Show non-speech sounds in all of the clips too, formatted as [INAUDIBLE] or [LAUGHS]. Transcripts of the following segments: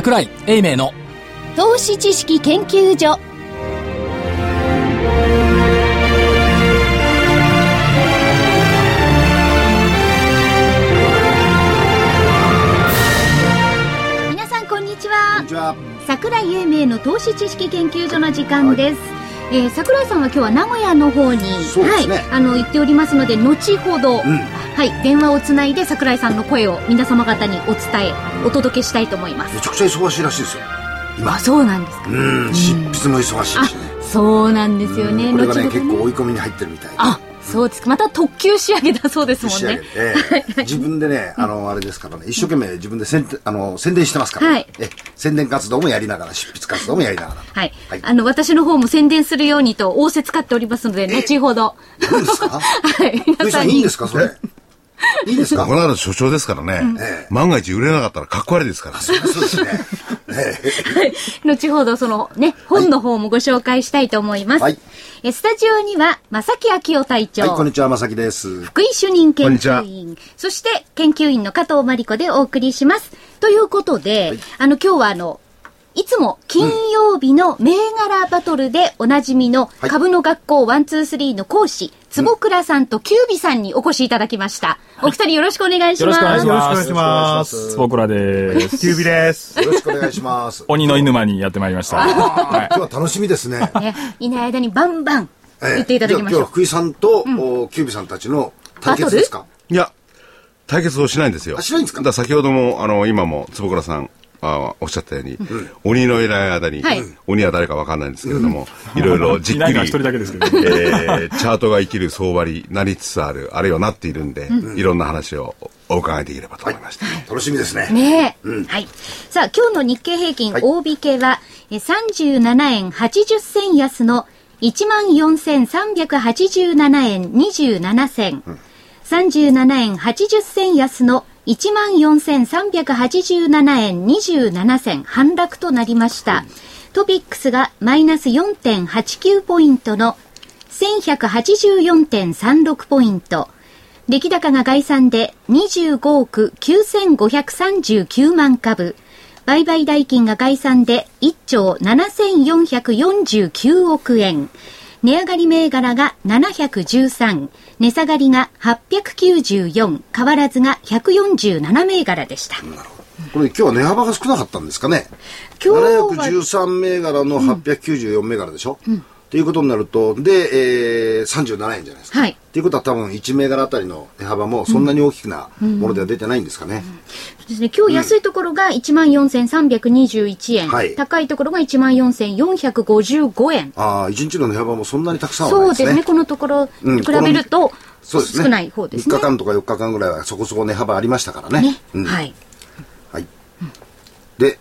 桜井英明の投資知識研究所。皆さんこんにちは。こんにちは。桜井英明の投資知識研究所の時間です、えー桜井さんは今日は名古屋の方に、ね。はい、あの行っておりますので後ほど、はい、電話をつないで桜井さんの声を皆様方にお伝えお届けしたいと思います。めちゃくちゃ忙しいらしいですよ。今。あそうなんですか。うん、執筆も忙しいあしね。そうなんですよね。これがね、後ほど結構追い込みに入ってるみたいで。あそうですか。また特急仕上げだそうですもんね。げて、自分でね、あの、あれですからね、一生懸命自分で宣伝あの宣伝してますから、はい。え宣伝活動もやりながら、執筆活動もやりながら。はい、はい。あの私の方も宣伝するようにと仰せ使っておりますので後ほど。何ですか？[LAUGHS] はい。福井さん、いいんですか、それ。いいんですか？この間所長ですからね、ええ万が一売れなかったらかっこ悪いですからね。そうですね。え後ほどそのね、本の方もご紹介したいと思います。はいえスタジオには、正木昭夫隊長、えはい、こんにちは、まさきです。福井主任研究員、そして研究員の加藤真理子でお送りします。ということで、あの今日はあの、いつも金曜日の銘柄バトルでおなじみのはい株の学校123の講師、坪倉さんとキュービさんにお越しいただきました。お二人よろしくお願いしよろます。しくお願いしますよろしくお願いします。坪倉ですキュービです。よろしくお願いします。鬼の犬間にやってまいりました、は今日は楽しみですね。ね、いない間にバンバンええ言っていただきましょう今日は。福井さんと、おキュービさんたちの対決ですか？いや、対決をしないんですよ。あしないんですか？先ほども、あの、今も坪倉さん、あおっしゃったように、鬼のいない間に、はい。鬼は誰かわかんないんですけれども、いろいろじい、いっくり、一人だけですけど、ね、えーチャートが生きる相場になりつつある、あるいはなっているんで、いろんな話をお伺いできればと思いました。楽しみですね。ねえ、はい。さあ、今日の日経平均はい。大引けは、え37円80銭安の14,387円27銭。37円80銭安の14,387円27銭反落となりました。トピックスがマイナス4.89ポイントの1184.36ポイント。出来高が概算で25億9539万株。売買代金が概算で1兆7449億円。値上がり銘柄が713、値下がりが894、変わらずが147銘柄でした。これ今日は値幅が少なかったんですかね。今日は713銘柄の894銘柄でしょ、っていうことになると、で、えー、37円じゃないですか。はいっていうことは多分1銘柄あたりの値幅もそんなに大きなものでは出てないんですかね。そうですね、今日安いところが14,321円、はい高いところが14,455円。ああ、1日の値幅もそんなにたくさんはないですね。そうですね、このところうん比べると、そうですね。少ない方ですね。3日間とか4日間ぐらいはそこそこ値幅ありましたからね。ねうんはい。はい。で、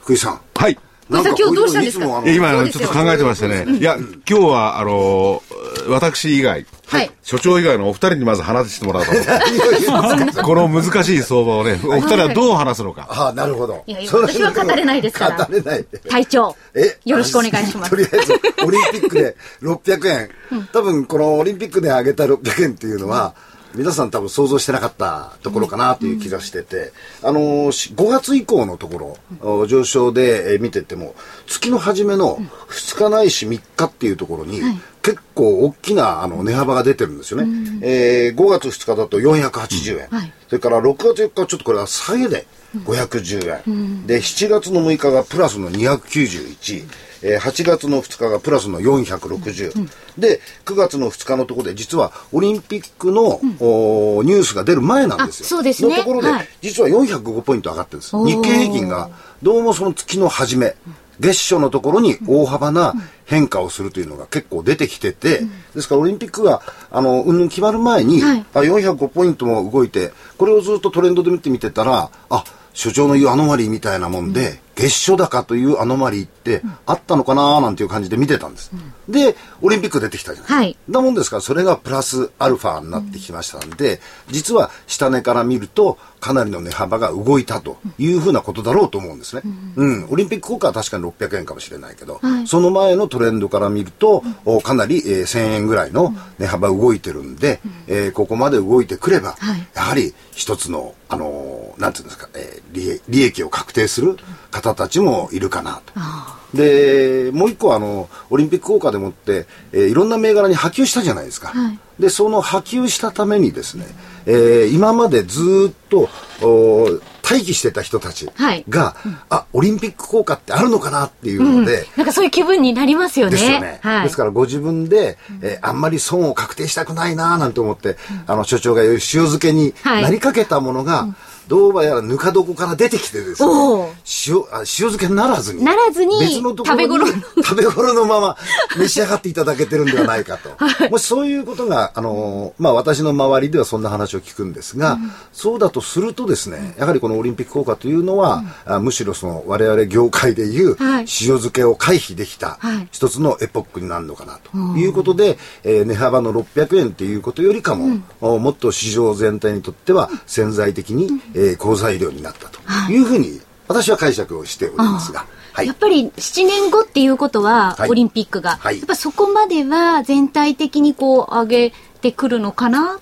福井さん。はい。なんか今日どうしたんですか？今、ちょっと考えてましてね。いや、今日は、あのー私以外、はい所長以外のお二人にまず話してもらおうと思って。[LAUGHS] この難しい相場をね、お二人はどう話すのか。ああ、なるほど。いや私は語れないですから語れない。隊長、えよろしくお願いしますと。りあえず、オリンピックで600円。多分、このオリンピックで上げた600円っていうのは、皆さん多分想像してなかったところかなという気がしてて、あのー、し5月以降のところ、お上昇でえー見てても、月の初めの2日ないし3日っていうところに、結構大きなあの値幅が出てるんですよね。えー5月2日だと480円。はいそれから6月4日はちょっとこれは下げで510円。で、7月の6日がプラスの291。えー8月の2日がプラスの460。で、9月の2日のところで実はオリンピックの、おーニュースが出る前なんですよ。あそうですね。のところで、はい。実は405ポイント上がってるんです。日経平均がどうもその月の初め、月初のところに大幅な変化をするというのが結構出てきてて、ですからオリンピックが、あの、うんぬん決まる前に、はい。あ405ポイントも動いて、これをずっとトレンドで見てみてたら、あ、所長の言うアノマリーみたいなもんで、月初高というアノマリーってあったのかななんていう感じで見てたんです。で、オリンピック出てきたじゃないですか。はい。なもんですから、それがプラスアルファになってきましたんで、実は下値から見ると、かなりの値幅が動いたというふうなことだろうと思うんですね。うん。オリンピック効果は確かに600円かもしれないけど、はい。その前のトレンドから見ると、おかなり、えー1000円ぐらいの値幅動いてるんで、えーここまで動いてくれば、はい。やはり一つの、あのーなんていうんですか、えー利益を確定する方たちもいるかなと。で、もう一個あの、オリンピック効果でもって、えーいろんな銘柄に波及したじゃないですか。はいで、その波及したためにですね、えー今までずーっと、おー待機してた人たちはい。が、あ、オリンピック効果ってあるのかなっていうので、なんかそういう気分になりますよね。ですよね。はい。ですからご自分で、えーあんまり損を確定したくないななんて思って、あの所長が言う塩漬けにはい。なりかけたものが、どうやらぬか床から出てきてですね塩あ塩漬けにならずにならずに別のところに食べ頃の。[LAUGHS] 食べ頃のまま召し上がっていただけてるんではないかと、[LAUGHS] もしそういうことがあのーまあ私の周りではそんな話を聞くんですが、そうだとするとですねやはりこのオリンピック効果というのは、あむしろその我々業界でいうはい。塩漬けを回避できたはい。一つのエポックになるのかなと。いうことで、えー値幅の600円ということよりかも、おもっと市場全体にとっては潜在的に、えー好材料になったというふうに私は解釈をしておりますが、はい。やっぱり7年後っていうことは、はい。オリンピックが、はい。やっぱそこまでは全体的にこう上げてくるのかな？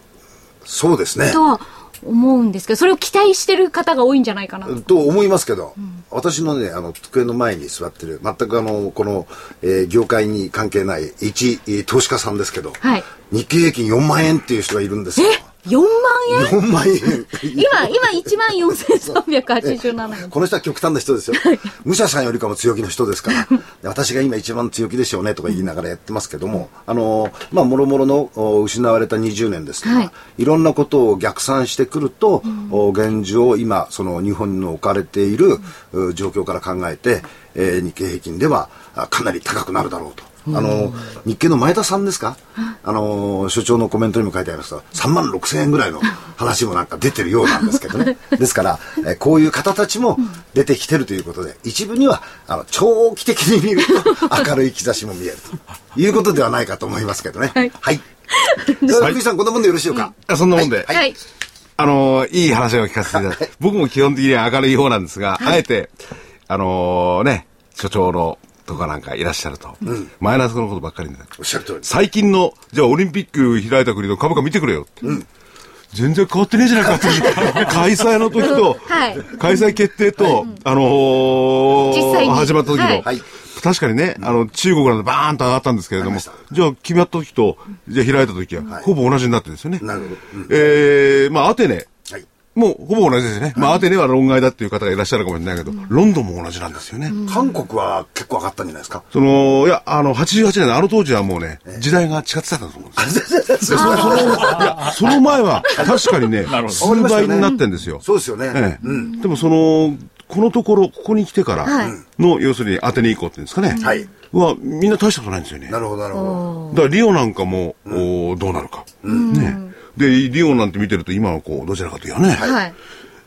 そうですね。とは思うんですけど、それを期待してる方が多いんじゃないかな。と思いますけど、私のね、あの、机の前に座ってる、全くあの、この、えー業界に関係ない一、えー投資家さんですけど、はい。日経平均4万円っていう人がいるんですよ。4万円？4万円。今、今1万4387円。この人は極端な人ですよ。武者さんよりかも強気の人ですから、で [LAUGHS] 私が今一番強気でしょうねとか言いながらやってますけども、あの、まあ、もろもろのお失われた20年ですとか、はいい、ろんなことを逆算してくると、お現状、今、その日本の置かれているう状況から考えて、えー日経平均ではあかなり高くなるだろうと。あの、日経の前田さんですか？あの、所長のコメントにも書いてありますが、3万6千円ぐらいの話もなんか出てるようなんですけどね。[LAUGHS] ですから、えーこういう方たちも出てきてるということで、一部には、あの、長期的に見ると明るい兆しも見えると [LAUGHS] いうことではないかと思いますけどね。はい。では、[LAUGHS] 福井さん、こんなもんでよろしいか？あそんなもんで。はいはい。あのーいい話を聞かせていただいて、僕も基本的には明るい方なんですが、あえて、あのーね、所長のとかなんかいらっしゃると、マイナスのことばっかり。おっしゃる通り。最近の、じゃあオリンピック開いた国の株価見てくれよって。全然変わってねえじゃないかって。[LAUGHS] 開催の時と、はい。開催決定と、あのー始まった時の、はい。はい確かにね、あの、中国なんでバーンと上がったんですけれども、じゃあ決まった時と、じゃあ開いた時は、ほぼ同じになってるんですよね。なるほど。うん。えー、まあ、アテネ、はい。もうほぼ同じですね。まあ、アテネは論外だっていう方がいらっしゃるかもしれないけど、ロンドンも同じなんですよね。韓国は結構上がったんじゃないですか？その、いや、あの、88年のあの当時はもうね、時代が違ってたんだと思うんですよ。でその、その、いや、その前は、確かにね、数倍になってんですよ。そうですよね。ええでもその、このところ、ここに来てからはいの、要するにアテネ以降っていうんですかね。はいは、みんな大したことないんですよね。なるほど、なるほだからリオなんかも、おどうなるか。ね。で、リオなんて見てると今はこう、どちらかというとね、はい。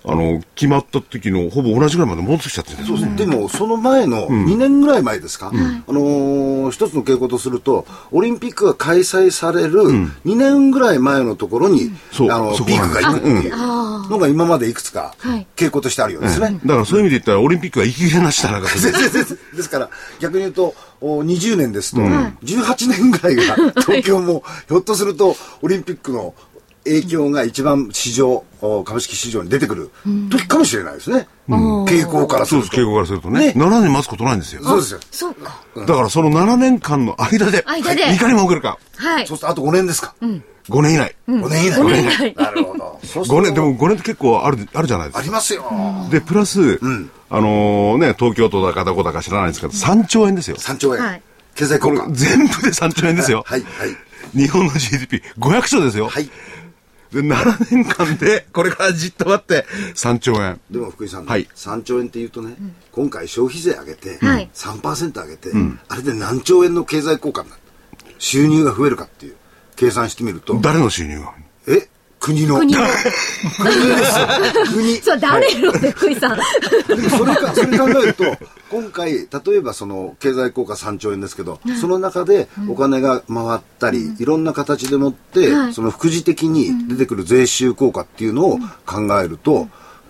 あの、決まった時のほぼ同じぐらいまで戻ってきちゃってるんですよ。ね。ど。でも、その前の2年ぐらい前ですか、あのー一つの傾向とすると、オリンピックが開催される2年ぐらい前のところに、そう。んです。ピークがいくっていうのが今までいくつかはい。傾向としてあるようですね。だからそういう意味で言ったら、オリンピックは息切れなしだな。[LAUGHS] ですから、逆に言うと、お20年ですと、18年ぐらいが、東京も、ひょっとすると、オリンピックの影響が一番市場、お株式市場に出てくる時かもしれないですね。傾向からすると。そうです、傾向からするとね。ね7年待つことないんですよ。そうですよ。そうか。だからその7年間の間で、間でいかに儲けるか。はいそう。すると、あと5年ですか。5年以内。5年以内。5年以内なるほど。そうする5と年、でも5年って結構ある、あるじゃないですかあり。ますよ。で、プラス、あのね、東京都だかどこだか知らないんですけど、3兆円ですよ。3兆円。はい経済効果。全部で3兆円ですよ。はい、はい。日本の GDP500 兆ですよ。はい。で、7年間で、これからじっと待って、3兆円。でも福井さん、はい。3兆円っていうとね、今回消費税上げて、はい。3%上げて、あれで何兆円の経済効果になる収入が増えるかっていう計算してみると、誰の収入が？え？国の。国の。国そう、誰のって、福井さん。それか、それ考えると、今回、例えばその経済効果3兆円ですけど、その中でお金が回ったり、いろんな形でもって、はい。その副次的に出てくる税収効果っていうのを考えると、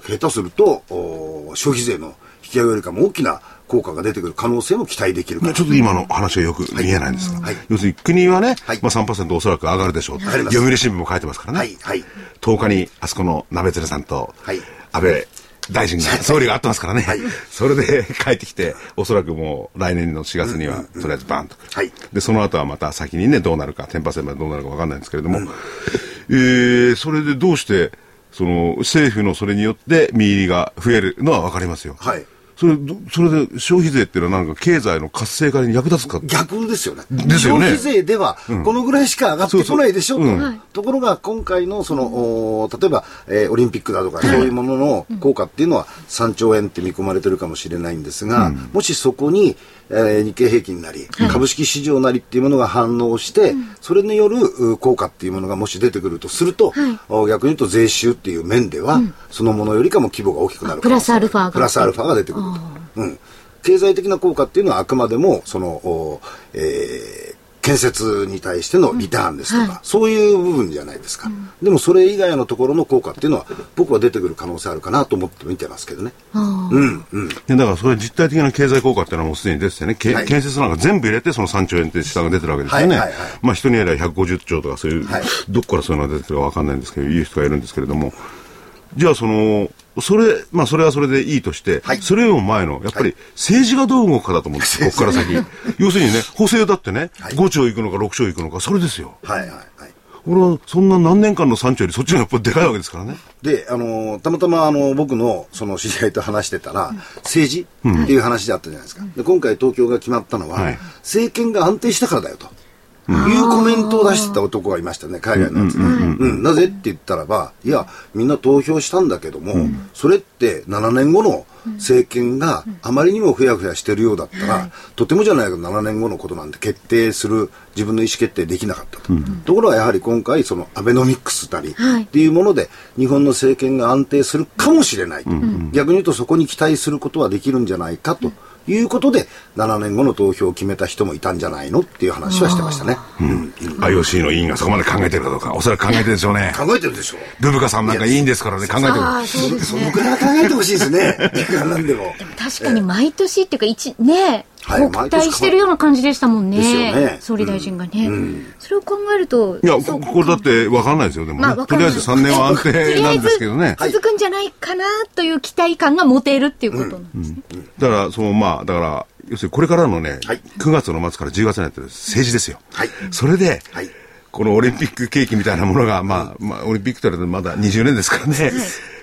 下手すると、お消費税の引き上げよりかも大きな効果が出てくる可能性も期待できるちょっと今の話がよく見えないんですが、はい。要するに国はね、はい。まあ3%おそらく上がるでしょう。読売新聞も書いてますからね。はい。はい。10日にあそこの鍋鶴さんとはい。安倍大臣が、総理が会ってますからね。はい。それで [LAUGHS] 帰ってきて、おそらくもう来年の4月にはとりあえずバーンと。はい。で、その後はまた先にね、どうなるか、10%までどうなるかわかんないんですけれども、えー、それでどうして、その政府のそれによって見入りが増えるのはわかりますよ。はいそれ、どそれで消費税っていうのはなんか経済の活性化に役立つか逆ですよね。ですよね。消費税では、このぐらいしか上がってこないでしょ、そうそう。と。ところが、今回の、その、お例えば、えーオリンピックだとか、そういうものの効果っていうのは3兆円って見込まれてるかもしれないんですが、もしそこに、えー日経平均なり、株式市場なりっていうものが反応して、それによるう効果っていうものがもし出てくるとすると、お逆に言うと税収っていう面では、そのものよりかも規模が大きくなるプラスアルファが。プラスアルファが出てくる。と。うん。経済的な効果っていうのはあくまでも、その、おえー建設に対してのリターンですとか、うんはい。そういう部分じゃないですか、でもそれ以外のところの効果っていうのは僕は出てくる可能性あるかなと思って見てますけどね。うんうん。いやだからそれ実体的な経済効果っていうのはもうすでに出ててね、けはい。建設なんか全部入れてその3兆円って下が出てるわけですよね。はいはいはい。まあ人によりは150兆とかそういう、はい。どっからそういうのが出てるかわかんないんですけど、言う人がいるんですけれども、じゃあその、それ、まあそれはそれでいいとして、はいそれよりも前の、やっぱり政治がどう動くかだと思うんですよ、ここから先。要するにね、[LAUGHS] 補正だってね、はい5兆いくのか6兆いくのか、それですよ。はいはいはい俺はそんな何年間の3兆よりそっちがやっぱりでかいわけですからね。で、あのーたまたまあの僕のその知り合いと話してたら、政治っていう話であったじゃないですか。で今回東京が決まったのは、はい政権が安定したからだよと。いうコメントを出してた男がいましたね、海外のやつで。うんなぜって言ったらば、いや、みんな投票したんだけども、それって7年後の政権があまりにもふやふやしてるようだったら、とてもじゃないけど7年後のことなんて決定する自分の意思決定できなかったと。ところがやはり今回、そのアベノミックスなりはい。っていうもので、日本の政権が安定するかもしれない。逆に言うとそこに期待することはできるんじゃないかと。いうことで、7年後の投票を決めた人もいたんじゃないのっていう話はしてましたね。うん IOC の委員がそこまで考えてるかどうか、おそらく考えてるでしょうね。考えてるでしょう。ルブカさんなんかいいんですからね、考えてる。ああ、そうですねそのく。らいは考えてほしいですね。時間なんでも。確かに毎年っていうか、一、ね、はい期待してるような感じでしたもんね。ですよね総理大臣がね。それを考えると、いや、ここれだって分かんないですよ、でもね。まあとりあえず3年は安定なんですけどね。続くんじゃないかなという期待感が持てるっていうことなんですね。だから、そのまあ、だから、要するにこれからのね、はい9月の末から10月になってる政治ですよ。はいそれで、はいこのオリンピック景気みたいなものが、まあ、まあ、オリンピックと言われてまだ20年ですからね、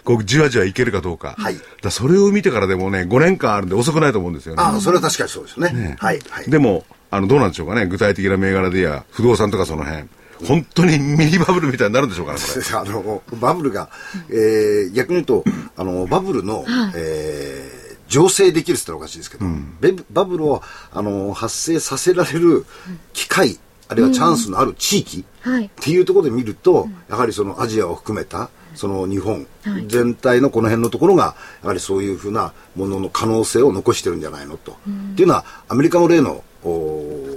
こう、じわじわいけるかどうか。はいだそれを見てからでもね、5年間あるんで遅くないと思うんですよね。ああ、それは確かにそうですね。はい。はい。でも、あの、どうなんでしょうかね、具体的な銘柄でや、不動産とかその辺、本当にミニバブルみたいになるんでしょうかね。あの、バブルが、えー、逆に言うと、あの、バブルの、えー、醸成できるって言ったらおかしいですけど、ベブバブルを、あの、発生させられる機会、あるいはチャンスのある地域、はいっていうところで見ると、やはりそのアジアを含めた、その日本はい全体のこの辺のところが、やはりそういうふうなものの可能性を残してるんじゃないのと。っていうのは、アメリカの例の、お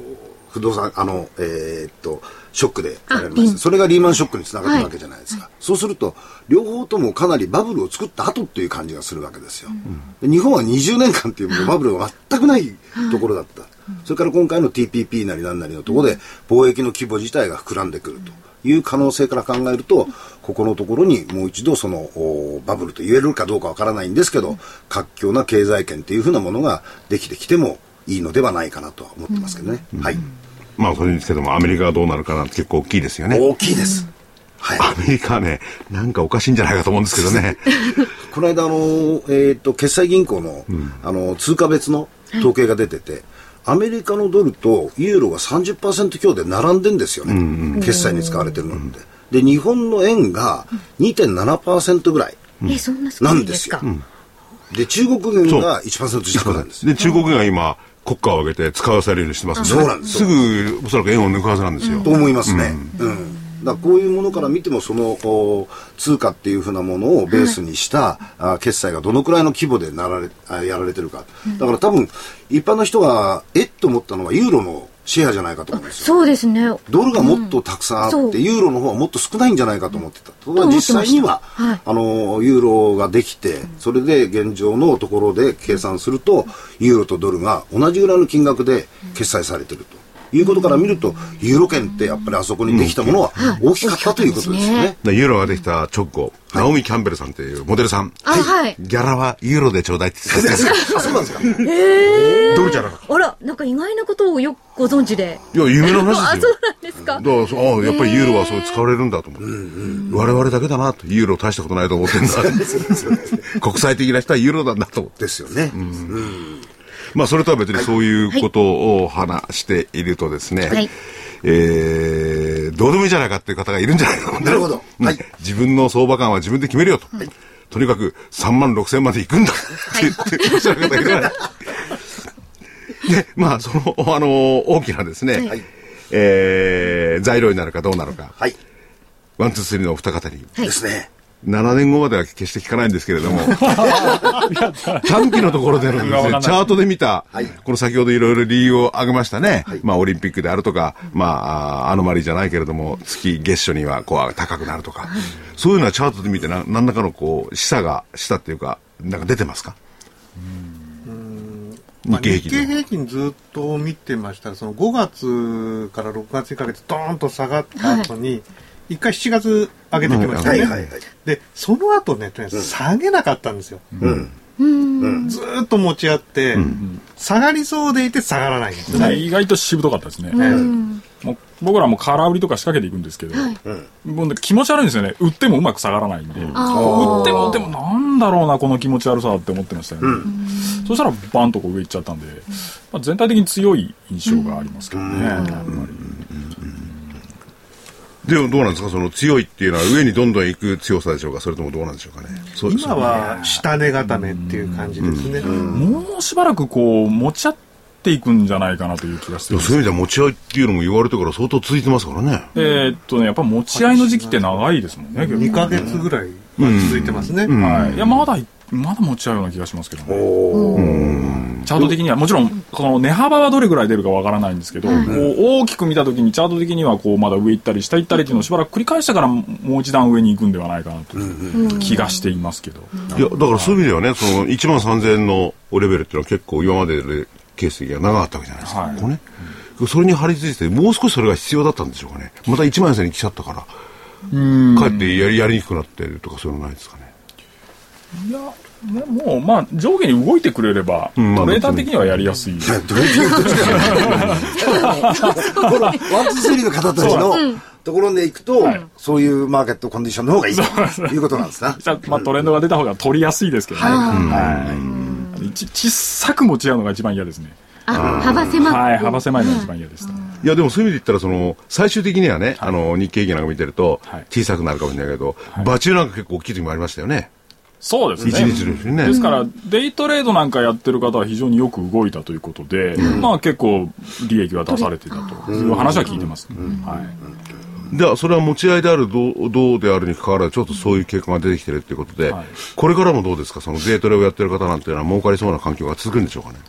不動産、あの、えーっと、ショックでやられました。それがリーマンショックにつながったわけじゃないですか。そうすると、両方ともかなりバブルを作った後っていう感じがするわけですよ。で日本は20年間っていうバブルが全くないところだった。それから今回の TPP なりなんなりのところで、貿易の規模自体が膨らんでくるという可能性から考えると、ここのところにもう一度そのおバブルと言えるかどうかわからないんですけど、活況な経済圏っていうふうなものができてきてもいいのではないかなとは思ってますけどね。はい。まあ、それにですけども、アメリカがどうなるかなんて結構大きいですよね。大きいです。はい。[LAUGHS] アメリカはね、なんかおかしいんじゃないかと思うんですけどね。[LAUGHS] この間、あの、えっ、と、決済銀行の、あの、通貨別の統計が出てて、アメリカのドルとユーロが30%強で並んでんですよね。決済に使われてるのって。で、日本の円が2.7%ぐらいなんでか？んですすよ。で、中国軍が1%近くなんですよ。で、中国が今、国家を挙げて使わされるようにしてますんで、そうなんですすぐ、おそらく円を抜くはずなんですよ。と思いますね。うん。だこういうものから見ても、そのお通貨っていうふうなものをベースにした、あ決済がどのくらいの規模でなられあやられてるか。だから多分、一般の人が、えっと思ったのは、ユーロのシェアじゃないかと思うんですよ。そうですね。ドルがもっとたくさんあって、そうユーロの方はもっと少ないんじゃないかと思ってた実際には、はいあの、ユーロができて、それで現状のところで計算すると、ユーロとドルが同じぐらいの金額で決済されてると。いうことから見ると、ユーロ圏ってやっぱりあそこにできたものは大きかったということですよね。でユーロができた直後、ナオミ・キャンベルさんっていうモデルさん。あ、はい。ギャラはユーロでちょうだいって言ってたんですよあ、[LAUGHS] そうなんですか？ドルじゃなかった。あら、なんか意外なことをよくご存知で。いや、夢のあ、話ですよ。[LAUGHS] そうなんですか？だ。からそうああやっぱりユーロはそう使われるんだと思って、我々だけだなとユーロ大したことないと思ってるんだ [LAUGHS] 国際的な人はユーロなんだと思ってですよね。まあそれとは別にそういうことを話しているとですね、はい。えーどうでもいいじゃないかっていう方がいるんじゃないかと思うんでなるほど。うん。はい。自分の相場感は自分で決めるよと、とにかく3万6千まで行くんだ。って言っておっしゃる方がいる。から、でまあそのあの大きなですね、はい。えー材料になるかどうなのか、はい。ワンツースリーのお二方に、はい。ですね。7年後までは決して聞かないんですけれども、[LAUGHS] 短期のところでのですね、チャートで見た、はい。この先ほどいろいろ理由を挙げましたね。まあ、オリンピックであるとか、まあ、あアノマリーじゃないけれども、月月初にはこう高くなるとか、そういうのはチャートで見てな、何らかのこう、示唆が、示唆っていうか、なんか出てますか？まあ日経平均で。日経平均ずっと見てました。らその5月から6月にかけてドーンと下がった後に、一回7月上げてきましたね、はいはいはい。でその後ね下げなかったんですよ、うん。ずーっと持ち合って、下がりそうでいて下がらないんですよ。ね、意外としぶとかったですね。もう僕らも空売りとか仕掛けていくんですけど、もうね気持ち悪いんですよね。売ってもうまく下がらないんで。売っても売ってもなんだろうな、この気持ち悪さって思ってましたよね。そしたらバンとこう上行っちゃったんで、まあ、全体的に強い印象がありますけどね。やっぱりでもどうなんですか？その強いっていうのは上にどんどん行く強さでしょうか？それともどうなんでしょうかね？今は下値固めっていう感じですね、もうしばらくこう持ち合っていくんじゃないかなという気がしてそういう意味では持ち合いっていうのも言われてから相当続いてますからね。えーっとね、やっぱ持ち合いの時期って長いですもんね、結構2ヶ月ぐらいは続いてますね、はい。いや、まだ、まだ持ち合うような気がしますけどね。チャート的には、もちろん、この値幅はどれぐらい出るかわからないんですけど、こう大きく見たときに、チャート的には、こう、まだ上行ったり、下行ったりっていうのをしばらく繰り返してから、もう一段上に行くんではないかなという気がしていますけど。いや、だからそういう意味ではね、その1万3000円のレベルっていうのは結構今まででケースが長かったわけじゃないですか。はいここね。それに張り付いて、もう少しそれが必要だったんでしょうかね。また1万円に来ちゃったから、かえってやりやりにくくなってるとかそういうのないですかね。いや、ねもう、まあ、上下に動いてくれれば、んトレーダー的にはやりやすい。ど [LAUGHS] ういうことですかこのワン、ツー、スリーの方たちのところで行くと、そういうマーケットコンディションの方がいいということなんですな。じゃあまあ、トレンドが出た方が取りやすいですけどね。はい。ち小さく持ち合うのが一番嫌ですね。あ、幅狭く。はい、幅狭いのが一番嫌でした。いや、でもそういう意味で言ったら、その、最終的にはね、あの、日経平均なんか見てるとはい、小さくなるかもしれないけど、場中なんか結構大きい時もありましたよね。そうですね。一日のうちにね。ですから、デイトレードなんかやってる方は非常によく動いたということで、まあ結構利益は出されていたという話は聞いてます。はい。では、それは持ち合いである、どう、どうであるにかかわらず、ちょっとそういう傾向が出てきてるっていうことで、はいこれからもどうですか、そのデイトレをやってる方なんていうのは儲かりそうな環境が続くんでしょうかね。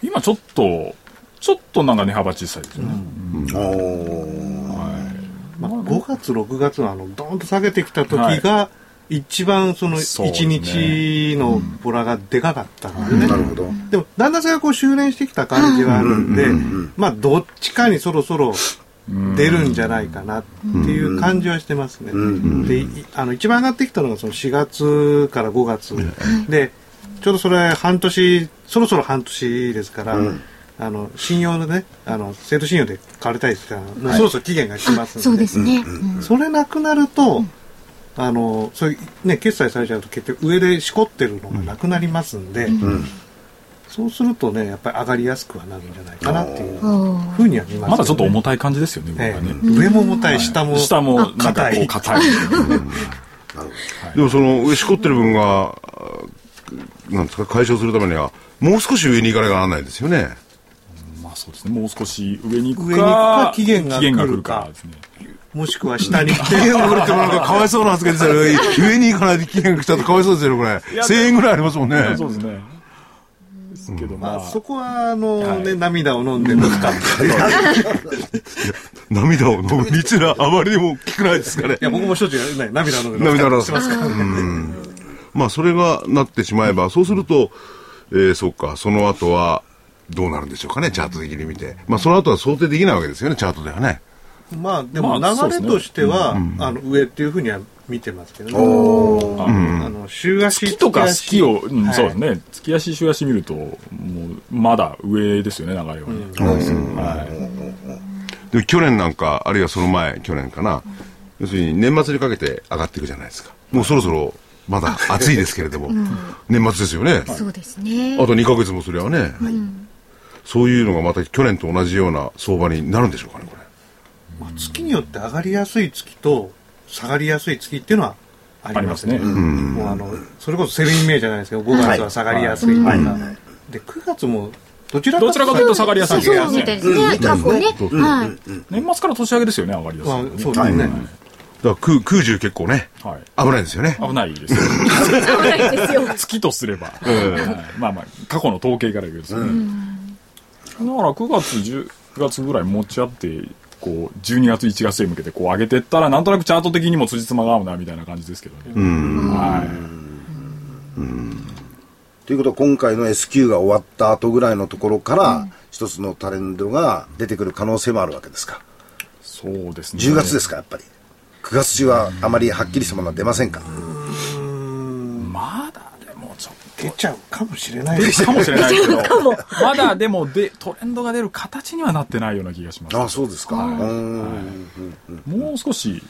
今ちょっと、ちょっとなんか値幅小さいですよね。まあ、5月6月のあのドーンと下げてきた時が、一番そのそうです1ね日のボラがでかかったんですね、なるほど。でもだんだんそれがこう修練してきた感じがあるんで、まあどっちかにそろそろ出るんじゃないかなっていう感じはしてますね。でいあの一番上がってきたのがその4月から5月。でちょうどそれ半年そろそろ半年ですから、あの信用のねあの制度信用で買われたいですから、もうそろそろ期限が来ますんで。そうですね。うんそれなくなると、あのそういうね決済されちゃうと結局上でしこってるのがなくなりますんで、そうするとねやっぱり上がりやすくはなるんじゃないかなっていう。ふうには見ますよね。まだちょっと重たい感じですよね、えね。え上も重たい下も下もなんか硬い。硬い。でもその上しこってる分が、あなんですか、解消するためには、もう少し上に行かなきゃならないですよね。まあそうですね、もう少し上に行く上に行くかか、期限が来るか。来るかですね。もしくは下に来て期限が来るってなんかかわいそうな発言ですよね。[LAUGHS] 上に行かないで期限が来たとかわいそうですよね、これ。1000円ぐらいありますもんね。そうですね。ですけど、まあ、まあ、そこは、あのね、はい涙を飲んでるか？い [LAUGHS] 涙を飲む道はあまりにも聞くないですかね。や、僕もしょっちゅうね、涙を飲んで涙を飲むしますから。まあ、それがなってしまえば、そうすると、えー、そうか、その後は、どうなるんでしょうかね、チャート的に見て。まあ、その後は想定できないわけですよね、チャートではね。まあ、でも流れとしては、あの、上っていうふうには見てますけどね。おあの、週足。月とか月を、うんはいそうですね。月足、週足見ると、もう、まだ上ですよね、流れはね。はい。で去年なんか、あるいはその前、去年かな、要するに年末にかけて上がっていくじゃないですか。もうそろそろ、まだ暑いですけれども、年末ですよね。そうですねあと2ヶ月もすればね、そういうのがまた去年と同じような相場になるんでしょうかね、これ。まあ月によって上がりやすい月と下がりやすい月っていうのはありますね。ありますね。もうあの、それこそ Sell in May じゃないですけど、5月は下がりやすいとか。で、9月もどちらかというと下がりやすいそうそうみたいですね。年末から年上げですよね、上がりやすいまあのね。そうですね。だから空空中結構ね、はい。危ないですよね。危ないですよ。危ないですよ。月とすれば。はい。まあまあ、過去の統計から言うとですね。だから9月、10月ぐらい持ち合って、こう、12月、1月へ向けてこう上げてったら、なんとなくチャート的にも辻褄が合うな、みたいな感じですけどね。はい。ということは今回の S q が終わった後ぐらいのところから、一つのトレンドが出てくる可能性もあるわけですか。そうですね。10月ですか、やっぱり。9月中はあまりはっきりしたものは出ませんか。まだ出ちゃうかもしれない。と、です。かもしれないですけど、[LAUGHS] まだでもで、トレンドが出る形にはなってないような気がします。ああ、そうですか。うーんもう少し、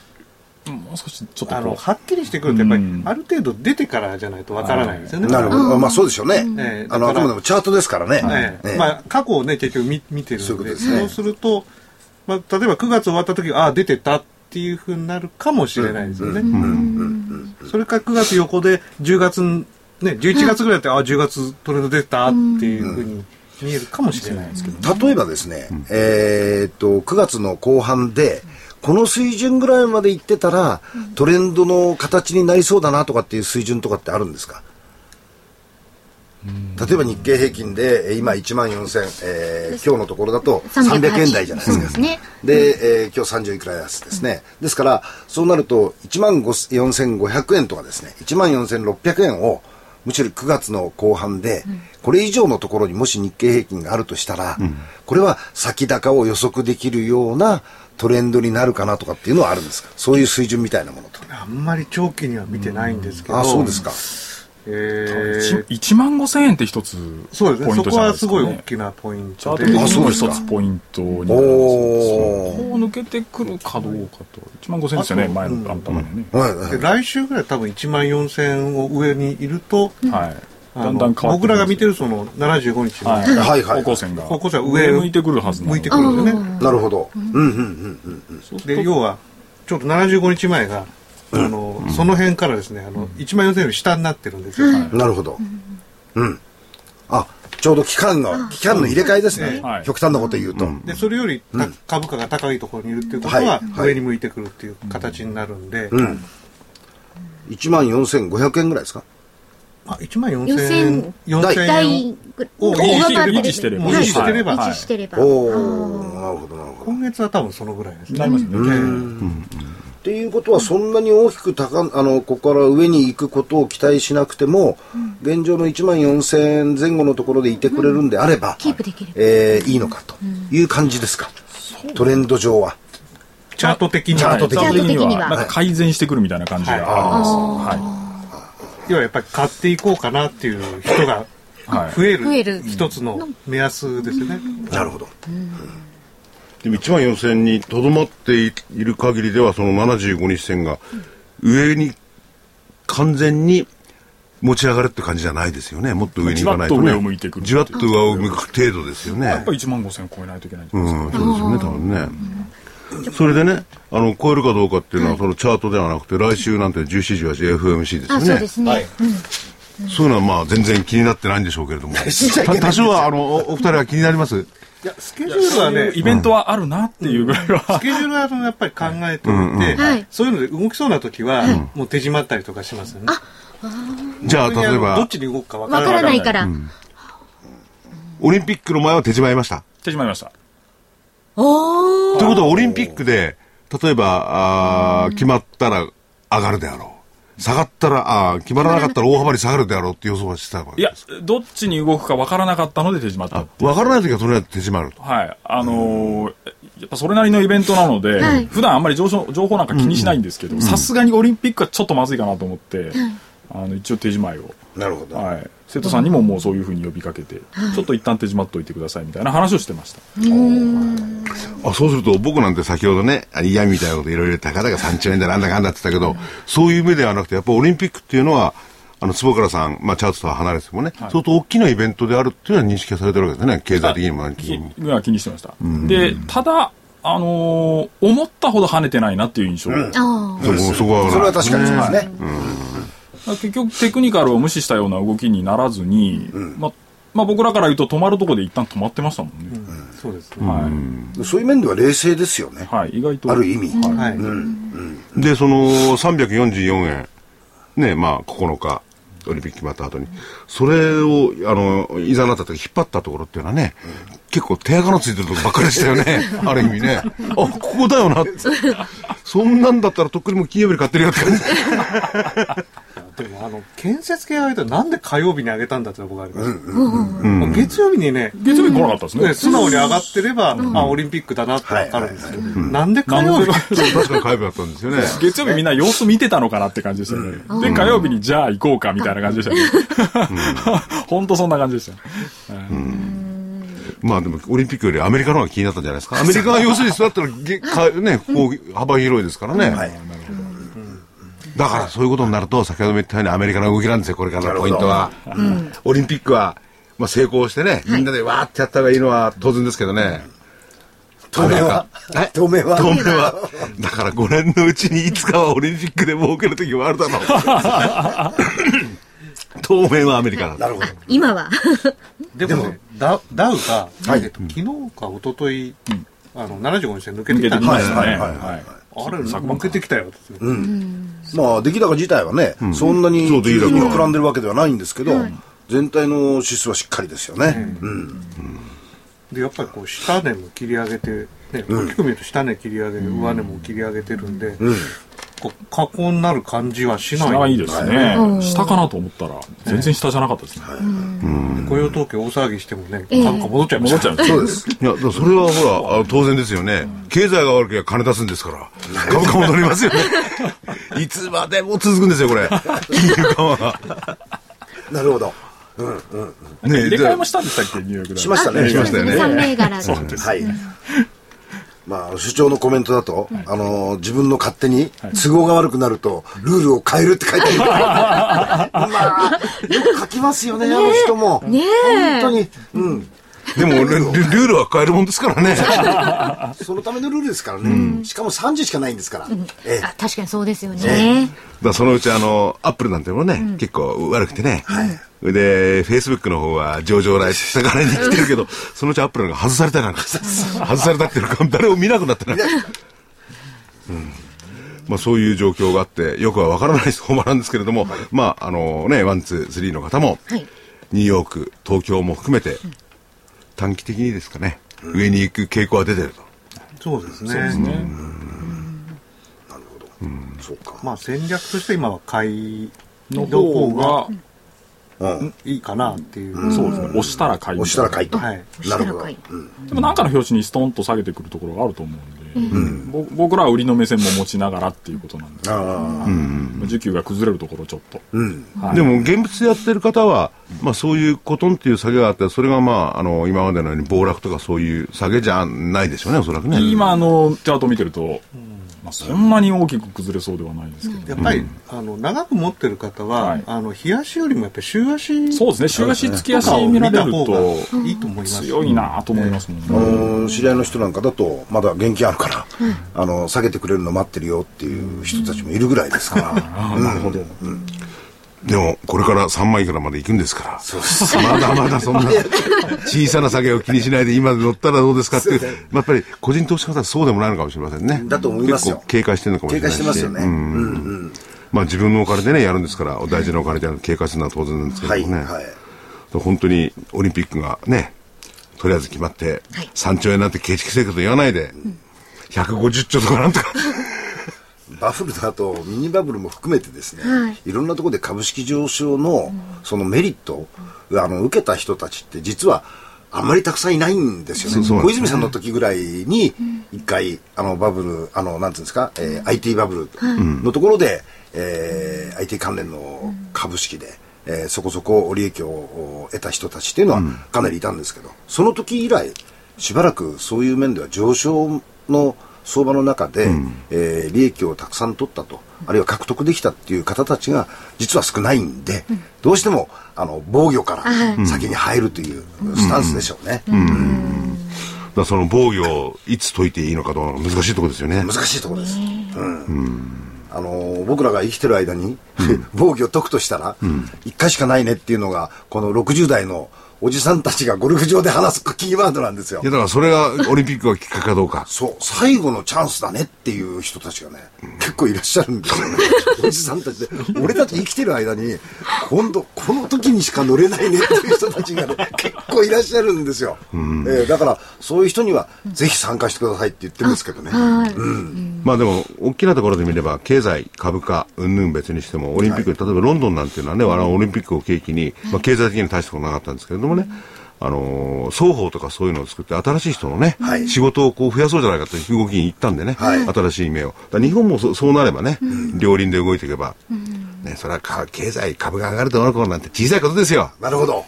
もう少しちょっとあの、こはっきりしてくると、やっぱりうん、ある程度出てからじゃないとわからないですよね。なるほど。まあそうでしょうね。ええ。あの、あくまでもチャートですからね。ええ。ええまあ、過去をね、結局見見てるそういうので、ね。そうすると、まあ、例えば9月終わった時ああ、出てたっていうふうになるかもしれないですよね。それから9月横で10月、ね、11月ぐらいだって、ああ、10月トレンド出たっていうふうに見えるかもしれないですけど。例えばですね、えーっと、9月の後半で、この水準ぐらいまで行ってたら、トレンドの形になりそうだなとかっていう水準とかってあるんですか？例えば日経平均でえー今1万4000、えー今日のところだと300円台じゃないですか。そうですねで、えー今日30いくら安ですね。ですから、そうなると、1万4500円とかですね、1万4600円を、むしろ9月の後半で、これ以上のところにもし日経平均があるとしたら、これは先高を予測できるようなトレンドになるかなとかっていうのはあるんですか？そういう水準みたいなものと。あんまり長期には見てないんですけど。あ、そうですか。えー 1, 万5千円って一つそうですね。ポインそこトじゃないですか、はすごい大ね。きなポイントで。あそうですか一つポイントになります。おそーこを抜けてくるかどうかと。1万5千円ですよね、前のあんたまでね。はいはいで来週ぐらい多分1万4000円を上にいると、はい。だんだん変わって僕らが見てるるその75日の、はい。はいはい方向線が。方向線は上上向いてくるはず向いてくるんですよね。なるほど。うんうんうんうん。で、要は、ちょっと75日前が、あの、その辺からですね、あの、1万4000円より下になってるんですよ。なるほど。うん。あ、ちょうど期間の、期間の入れ替えですね。はい。極端なこと言うと。で、それよりた株価が高いところにいるっていうことは上に向いてくるっていう形になるんで、うん。1万4500円ぐらいですか？あ、1万4000円、4000大円をを維持してれば。維持してれば。はい維持してれば。おおなるほどなるほど。今月は多分そのぐらいですね。なりますね。っていうことはそんなに大きく高あのここから上に行くことを期待しなくても、現状の1万4000円前後のところでいてくれるんであれば、キープできる。えーいいのかという感じですか、トレンド上は。チャート的には。チャート的にチャート的には、なんか改善してくるみたいな感じが。あります。は要はやっぱり買っていこうかなっていう人がはい。増える増える。一つの目安ですよね。なるほど。でも1万4000にとどまっている限りでは、その75日線が上に完全に持ち上がるって感じじゃないですよね。もっと上に行かないと、ね。じわっと上を向いてくるじわっと上を向く程度ですよね。い。やっぱり1万5千円超えないといけないんじゃうないですか。ん、そうですよね、多分ね。それでね、あの、超えるかどうかっていうのは、そのチャートではなくて、来週なんて17時は FMC ですよあね。そうですね、そういうのはまあ全然気になってないんでしょうけれども。[LAUGHS] た多少は、あの、おお二人は気になります？いや、スケジュールはね、イベントはあるなっていうぐらいは。スケジュールはあのやっぱり考えておいて、はいそういうので動きそうな時は、もう手締まったりとかしますよね。じゃあ、例えばのどっ、ちに動くかわかららない。から、オリンピックの前は手締まいました。手締まいました。おー。ということは、オリンピックで、例えば、あー決まったら上がるであろう。下がったら、あー決まらなかったら大幅に下がるであろうって予想はしてたわけいや、どっちに動くか分からなかったので手締まった。分からない時はとりあえず手締まると。はい。あのーやっぱそれなりのイベントなので、はい普段あんまり情報情報なんか気にしないんですけど、さすがにオリンピックはちょっとまずいかなと思って、あの一応手締まいを、なるほど。はい、生徒さんにももうそういうふうに呼びかけて、ちょっと一旦手締まっといてくださいみたいな話をしてました。[LAUGHS] あそうすると、僕なんて先ほどね、あ嫌みたいなこといろいろたかだか3兆円だなんだかんだって言ったけど、そういう目ではなくて、やっぱオリンピックっていうのは、あの、坪倉さん、まあ、チャートとは離れてもね、相当大きなイベントであるっていうのは認識されてるわけですね。経済的にも何気にしてました。で、ただ、あのー思ったほど跳ねてないなっていう印象。あそこ、そこは。それは確かにそうですね。結局テクニカルを無視したような動きにならずに、まあ、まあ僕らから言うと止まるとこで一旦止まってましたもんね。そうですね。はい。そういう面では冷静ですよね。はい、意外と。ある意味。はい。で、その344円、ね、まあ、9日、オリンピック決まった後に、それを、あの、いざなった時引っ張ったところっていうのはね、結構手垢のついてるとこばっかりでしたよね。[LAUGHS] ある意味ね。あ、ここだよなって。そんなんだったらとっくにもう金曜日に買ってるよって感じ。でも、あの、建設系上げたらなんで火曜日に上げたんだってのが僕あります。まあ月曜日にね、月曜日来なかったですね。ね素直に上がってれば、あ、オリンピックだなってわかるんですけど、なんで火曜日？確かに火曜日だったんですよね。[LAUGHS] 月曜日みんな様子見てたのかなって感じでしたよね。で、火曜日にじゃあ行こうかみたいな感じでしたね。ほん [LAUGHS] とそんな感じでした。まあでも、オリンピックよりアメリカの方が気になったんじゃないですか。アメリカが要するにそうだったらね、こう幅広いですからね。はい。だからそういうことになると、先ほども言ったようにアメリカの動きなんですよ、これからのポイントは。オリンピックは、まあ、成功してね、みんなでわーってやった方がいいのは当然ですけどね。当面ははい当面は当面は。だから5年のうちにいつかはオリンピックで儲ける時もあるだろう。[LAUGHS] 当面はアメリカなんだ。なるほど。今は。でもね、ダダウが、はいえっと昨日か一昨日、あの、75日線抜け抜けてきたんですよね。はいはいはいはいあれ、抜けてきたよって。まあ、出来高自体はね、そんなにそう出来高急に膨らんでるわけではないんですけど、全体の指数はしっかりですよね。うん。で、やっぱりこう、下値も切り上げて、ね、大きく見ると下値切り上げて、上値も切り上げてるんで、こう、加工になる感じはしない。下がいいですね。下かなと思ったら、全然下じゃなかったですね。雇用統計大騒ぎしてもね、ええ単価戻っちゃいました。戻っちゃうんですそうです。いや、それはほら、あの当然ですよね。経済が悪ければ金出すんですから。株価戻りますよね。[LAUGHS] いつまでも続くんですよ、これ。金融緩和が。なるほど。ね入れ替えもしたんでしたっけ、ニューヨークで。しましたね。しましたよね3銘柄で。そうです。はい。まあ、首長のコメントだと、あの、自分の勝手に都合が悪くなると、ルールを変えるって書いてある。[LAUGHS] まあ、よく書きますよね、あの人も。ねえ。本当に。うん。でもル、ルルールは変えるもんですからね。[LAUGHS] そのためのルールですからね。しかも30しかないんですから。ええあ確かにそうですよね。だそのうちあの、アップルなんてもね、結構悪くてね。で、フェイスブックの方は上場来下からに来てるけど、そのうちアップルが外されたなんか、外されたっていうか、誰も見なくなったな。うんまあそういう状況があって、よくはわからない相場なんですけれども、まああのね、ワン、ツー、スリーの方も、はい。ニューヨーク、東京も含めて、短期的にですかね、上に行く傾向は出てると。そうですね。そうですね。そうか。まあ戦略として今は買いのの方方がが、うん。いいかなっていう。そうですね。押したら買い。押したら買いと。はい。なるほど。はいでもなんかの表紙にストンと下げてくるところがあると思うんで、ぼ僕らは売りの目線も持ちながらっていうことなんで、ああ。まあ需給が崩れるところちょっと。でも現物でやってる方は、まあそういうコトンっていう下げがあって、それがまあ、あの、今までのように暴落とかそういう下げじゃないでしょうね、おそらくね。今のチャートを見てると、まあ、そんなに大きく崩れそうではないんですけど、やっぱり、あの、長く持ってる方は、はい。あの、日足よりもやっぱり週足そうですね、週足、月足見られるとがいいと思います。強いなと思いますもんね。知り合いの人なんかだとまだ現金あるから、あの下げてくれるの待ってるよっていう人たちもいるぐらいですから、なるほど。でも、これから3枚からまで行くんですから。そうです。まだまだそんな小さな下げを気にしないで今乗ったらどうですかっていう、まあやっぱり個人投資家はそうでもないのかもしれませんね。だと思いますよ。結構警戒してるのかもし警れない戒してますよね、ううんんうん。まあ自分のお金でね、やるんですから、大事なお金で警戒するのは当然なんですけどもね。はいはい。本当にオリンピックがね、とりあえず決まって、3兆円なんてケチくせえこと言わないで、150兆とかなんとか。バブルだとミニバブルも含めてですね、はいい、ろんなところで株式上昇のそのメリットをあの受けた人たちって実はあんまりたくさんいないんですよね。小泉さんの時ぐらいに一回あのバブルあのなんていうんですか、えー IT バブルのところで、えー IT 関連の株式で。えーそこそこ利益を得た人たちっていうのはかなりいたんですけど、その時以来しばらくそういう面では上昇の相場の中で、えー利益をたくさん取ったとあるいは獲得できたっていう方たちが実は少ないんで、どうしてもあの防御から先に入るというスタンスでしょうね、だからその防御をいつ解いていいのかどうなのか難しいところですよね。難しいところです、うん。あの僕らが生きてる間に、防御を解くとしたら、一回しかないねっていうのがこの60代のおじさんたちがゴルフ場で話すキーワードなんですよいやだからそれがオリンピックがきっかけかどうか。そう、最後のチャンスだねっていう人たちがね、結構いらっしゃるんですよね。[LAUGHS] おじさんたちで。俺たち生きてる間に、今度、この時にしか乗れないねっていう人たちがね、[LAUGHS] 結構いらっしゃるんですよ。えーだから、そういう人には、ぜひ参加してくださいって言ってるんですけどね。まあでも、大きなところで見れば、経済、株価、うんぬん別にしても、オリンピック、例えばロンドンなんていうのはね、あのオリンピックを契機に、まあ経済的には大したことなかったんですけれどもね、あのー双方とかそういうのを作って、新しい人のね、はい仕事をこう増やそうじゃないかという動きに行ったんでね、はい新しい夢を。日本もそそうなればね、両輪で動いていけば、ね、それはか経済、株が上がるとなることなんて小さいことですよ。なるほど。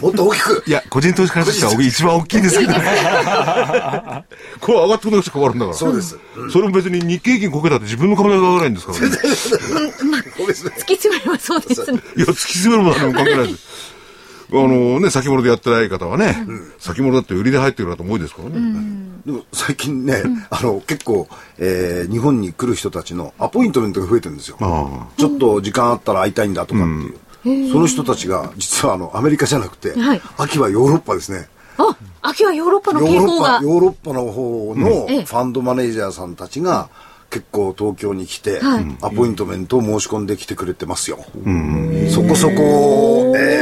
もっと大きく [LAUGHS] い。や、個人投資家としては一番大きいんですけど。[LAUGHS] これ上がってくるのしか変わるんだから。そうです。それも別に日経平均こけたって自分の株が上がらないんですからね。そ [LAUGHS] うですね。突き詰めればそうですね。いや、突き詰めるも何も関係ないです。あのね、先物でやってない方はね、先物だって売りで入ってる方も多いですからね。でも最近ね、あの結構、えー日本に来る人たちのアポイントメントが増えてるんですよ。あちょっと時間あったら会いたいんだとかっていう。その人たちが実はあのアメリカじゃなくて、はい秋はヨーロッパですね。あ、秋はヨーロッパのヨーロッ傾向がパ、。ヨーロッパの方のええファンドマネージャーさんたちが結構東京に来て、はいアポイントメントを申し込んできてくれてますよ。そこそこ、えー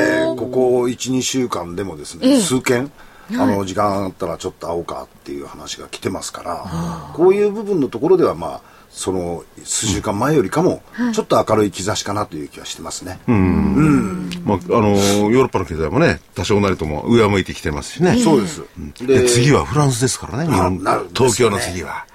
ここ1、2週間でもですね、ええ数件、あの、時間あったらちょっと会おうかっていう話が来てますから、こういう部分のところではまあ、その数週間前よりかも、ちょっと明るい兆しかなという気はしてますね。まあ、あのヨーロッパの経済もね、多少なりとも上向いてきてますしね。そうです。で、次はフランスですからね、日本東京の次は。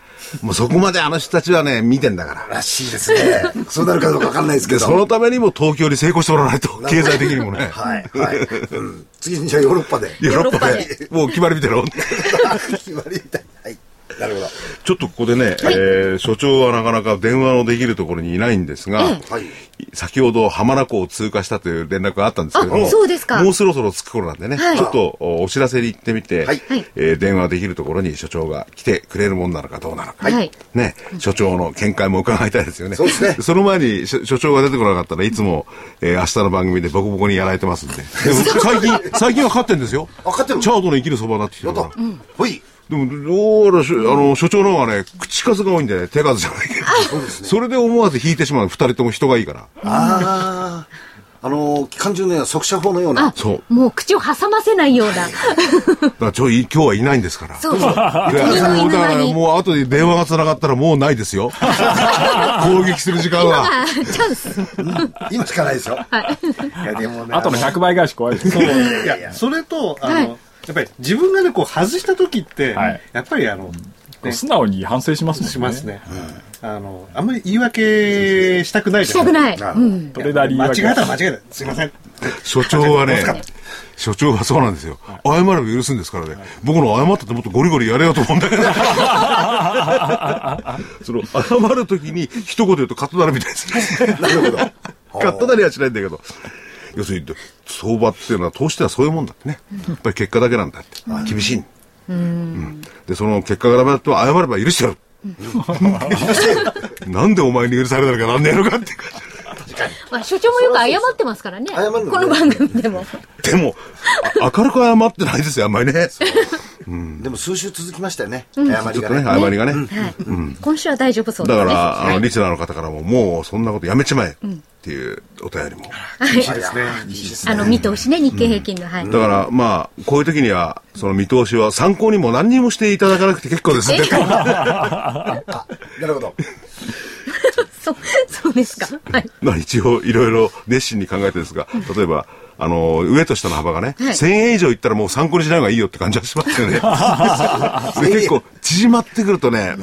もうそこまであの人たちはね、見てんだから。らしいですね。そうなるかどうかわかんないですけで、ど。そのためにも東京に成功してもらわないと、経済的にもね。はい、はい。うん、次にじゃあヨーロッパで。ヨーロッパで、もう決まり見てろ。[LAUGHS] 決まりみたい。はい。なるほど。ちょっとここでね、えー所長はなかなか電話のできるところにいないんですが、はい。先ほど浜名湖を通過したという連絡があったんですけれども、あそうですか。もうそろそろ着く頃なんでね、はい。ちょっとおお知らせに行ってみて、はい。はい。えー電話できるところに所長が来てくれるもんなのかどうなのか、はい。ね、所長の見解も伺いたいですよね。そうですね。その前に所所長が出てこなかったらいつも、えー明日の番組でボコボコにやられてますんで。で [LAUGHS] も最近、最近は勝ってんですよ。あ勝ってるチャートの生きるそばになってきてほい。でも、どうやらし、あの、所長の方がね、口数が多いんでね、手数じゃないけど。それで思わず引いてしまう。二人とも人がいいから。ああ。あの、機関銃のような速射砲のような。そう。もう口を挟ませないような。だからちょい、今日はいないんですから。そうそう。いや鳥のもうだから。もう後で電話が繋がったらもうないですよ。攻撃する時間は。[LAUGHS] あチャンス。今しかないですよ。いや、でもね。あとの100倍返し怖いです。いや、それと、あの、はいやっぱり自分がね、こう外した時って、はいやっぱりあの、ね素直に反省しますもんね。しますね。あの、あんまり言い訳したくないじゃしたくない。うん。トレーダーリー間違訳えたら間違えた。すいません。所長はね、所長はそうなんですよ。謝れば許すんですからね。僕の謝ったってもっとゴリゴリやれよと思うんだけど。[LAUGHS] その、謝るときに一言言うとカットなるみたいですね。[LAUGHS] なるほど。[LAUGHS] カットなりはしないんだけど。要するに、相場っていうのは投資ではそういうもんだってね。やっぱり結果だけなんだって。厳しい。うんで、その結果がダメだと謝れば許してやる。なんでお前に許されなきゃなんねえのかって。まあ、所長もよく謝ってますからね。謝るのねこの番組でも。でも、あ明るく謝ってないですよ、あんまりね。でも数週続きましたよね。謝りちょっとね、がね。謝りがね。はい。今週は大丈夫そうですね。だから、あの、はいリスナーの方からも、もうそんなことやめちまえってっていうお便りも。いいですね。あの、見通しね、日経平均の。はい。だから、まあ、こういう時には、その見通しは参考にも何にもしていただかなくて結構ですね。なるほど。[LAUGHS] そう、そうですか。はい。まあ一応いろいろ熱心に考えてですが、例えば、あの、上と下の幅がね、はい1000円以上いったらもう参考にしない方がいいよって感じはしますよね。[LAUGHS] で結構縮まってくるとね、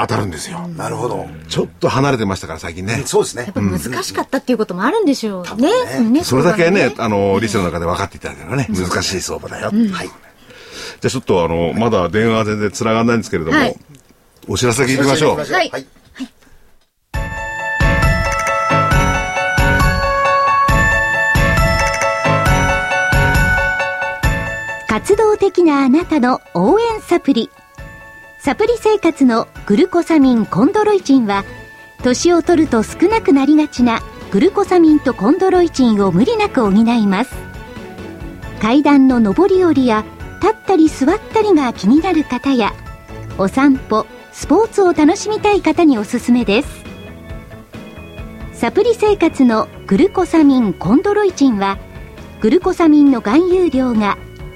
当たるんですよ。なるほど。ちょっと離れてましたから最近ね。そうですねやっ。ぱ難しかったっていうこともあるんでしょうね。うんねそれだけね、あの、リスの中で分かっていただければね、難しい相場だよ。はい。じゃあちょっとあの、まだ電話は全然繋がらないんですけれども、はいお知らせ聞いてみましょう。はい活動的なあなたの応援サプリ。サプリ生活のグルコサミンコンドロイチンは、年を取ると少なくなりがちなグルコサミンとコンドロイチンを無理なく補います。階段の上り下りや立ったり座ったりが気になる方や、お散歩、スポーツを楽しみたい方におすすめです。サプリ生活のグルコサミンコンドロイチンは、グルコサミンの含有量が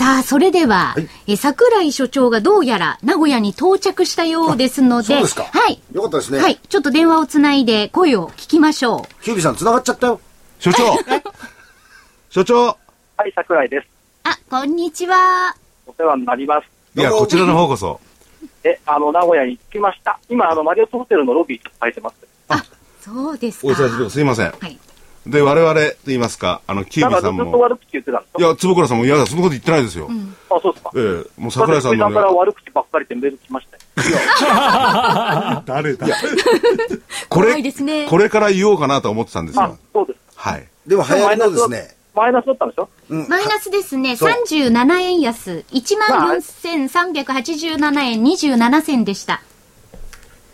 さあ、それでは、え桜井所長がどうやら名古屋に到着したようですので、そうですかはい。よかったですね。はい。ちょっと電話をつないで声を聞きましょう。キュービーさん繋がっちゃったよ。所長 [LAUGHS] 所長はい、桜井です。あ、こんにちは。お世話になります。いや、こちらの方こそ。え、あの、名古屋に着きました。今、あの、マリオットホテルのロビーに入ってます。そうですか。お忙しすいません。はい。で、我々と言いますか、あの、キュービーさんなんかずっとも。悪口言ってたんですいや、坪倉さんも、いや、そんなこと言ってないですよ。かあ、そうですか。ええもう桜井さんの、ね、から悪口ばっかりってメール来ましたよ。[LAUGHS] 誰だ？こ怖いですねれ、これから言おうかなと思ってたんですあよ。、そうです。はい。でも流行りのですね、マイナスだったんでしょ？マイナスですね、そう37円安、14,387円27銭でした。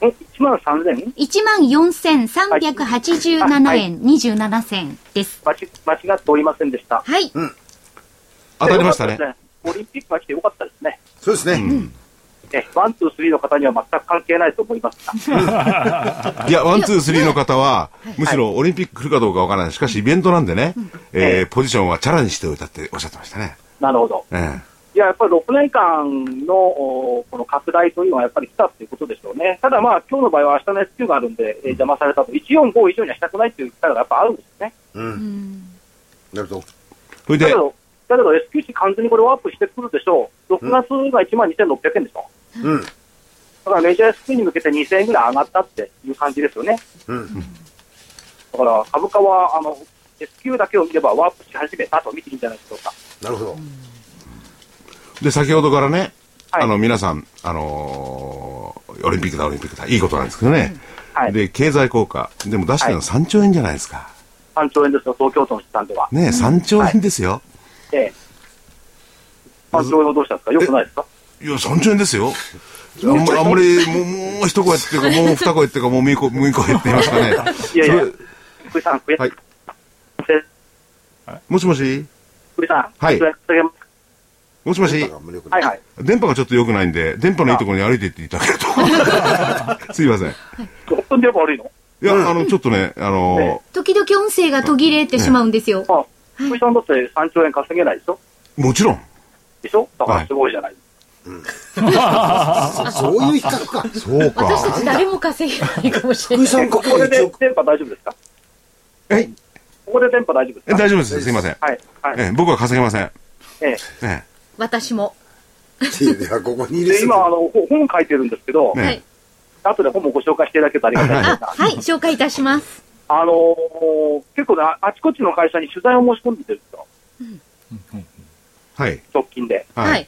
ん ?1 万 3000? 14,387円？27銭です。間違間違っておりませんでした。はい。当たりましたねオリンピックが来てよかったですね。そうですね。え、ワン、ツー、スリーの方には全く関係ないと思いますが。[LAUGHS] いや、ワン、ツー、スリーの方は、むしろオリンピック来るかどうかわからない。しかし、イベントなんでね、えーポジションはチャラにしておいたっておっしゃってましたね。なるほど。えいや、やっぱり6年間のおこの拡大というのはやっぱり来たっていうことでしょうね。ただまあ、今日の場合は明日の SQ があるんで、えー邪魔されたと。145以上にはしたくないっていう力がやっぱあるんですね。なるほど。それで？だけ、ど、だけど S q 値完全にこれワープしてくるでしょう。6月が1万2600円でしょ。うん。だからメジャー S q に向けて2000円ぐらい上がったっていう感じですよね。うん。だから株価はあの S q だけを見ればワープし始めたと見ていいんじゃないでしょうか。なるほど。で、先ほどからね、はいあの、皆さん、あのーオリンピックだ、オリンピックだ、いいことなんですけどね。はいで、経済効果。でも出してるのは3兆円じゃないですか。3兆円ですよ、東京都の試算では。ね3兆円ですよ。ええ。3兆円をどうしたんですか？よくないですか？いや、3兆円ですよ。あんまり、あんまり、もう、もう一声っていうか、[LAUGHS] もう二声っていうか、もう三声、もう一声って言いますかね。いやいや福井さん、福井はいせもしもし福井さん、はいもしもしはいはい。電波がちょっと良くないんで、電波のいいところに歩いていっていただけると。[LAUGHS] すいません。い本当に電波悪いのや、あの、ちょっとね、あの時々音声が途切れてしまうんですよ。あ、福井さんだって3兆円稼げないでしょ？もちろん。でしょ？だからすごいじゃない。そ [LAUGHS] そういう比較か。そうか。私たち誰も稼げないかもしれない。福井さん、ここで電波大丈夫ですか？はい。ここで電波大丈夫ですか？え大丈夫です。すいません。はい。はい。え僕は稼げません。えええ私も。いや、ここに入れで、今、あの、ほ本書いてるんですけど、ねはい。後で本もご紹介していただけるとありがたいんですはい、紹介いたします。あのー結構ね、ああちこちの会社に取材を申し込んでるんですよ。はい。直近で。ははいい。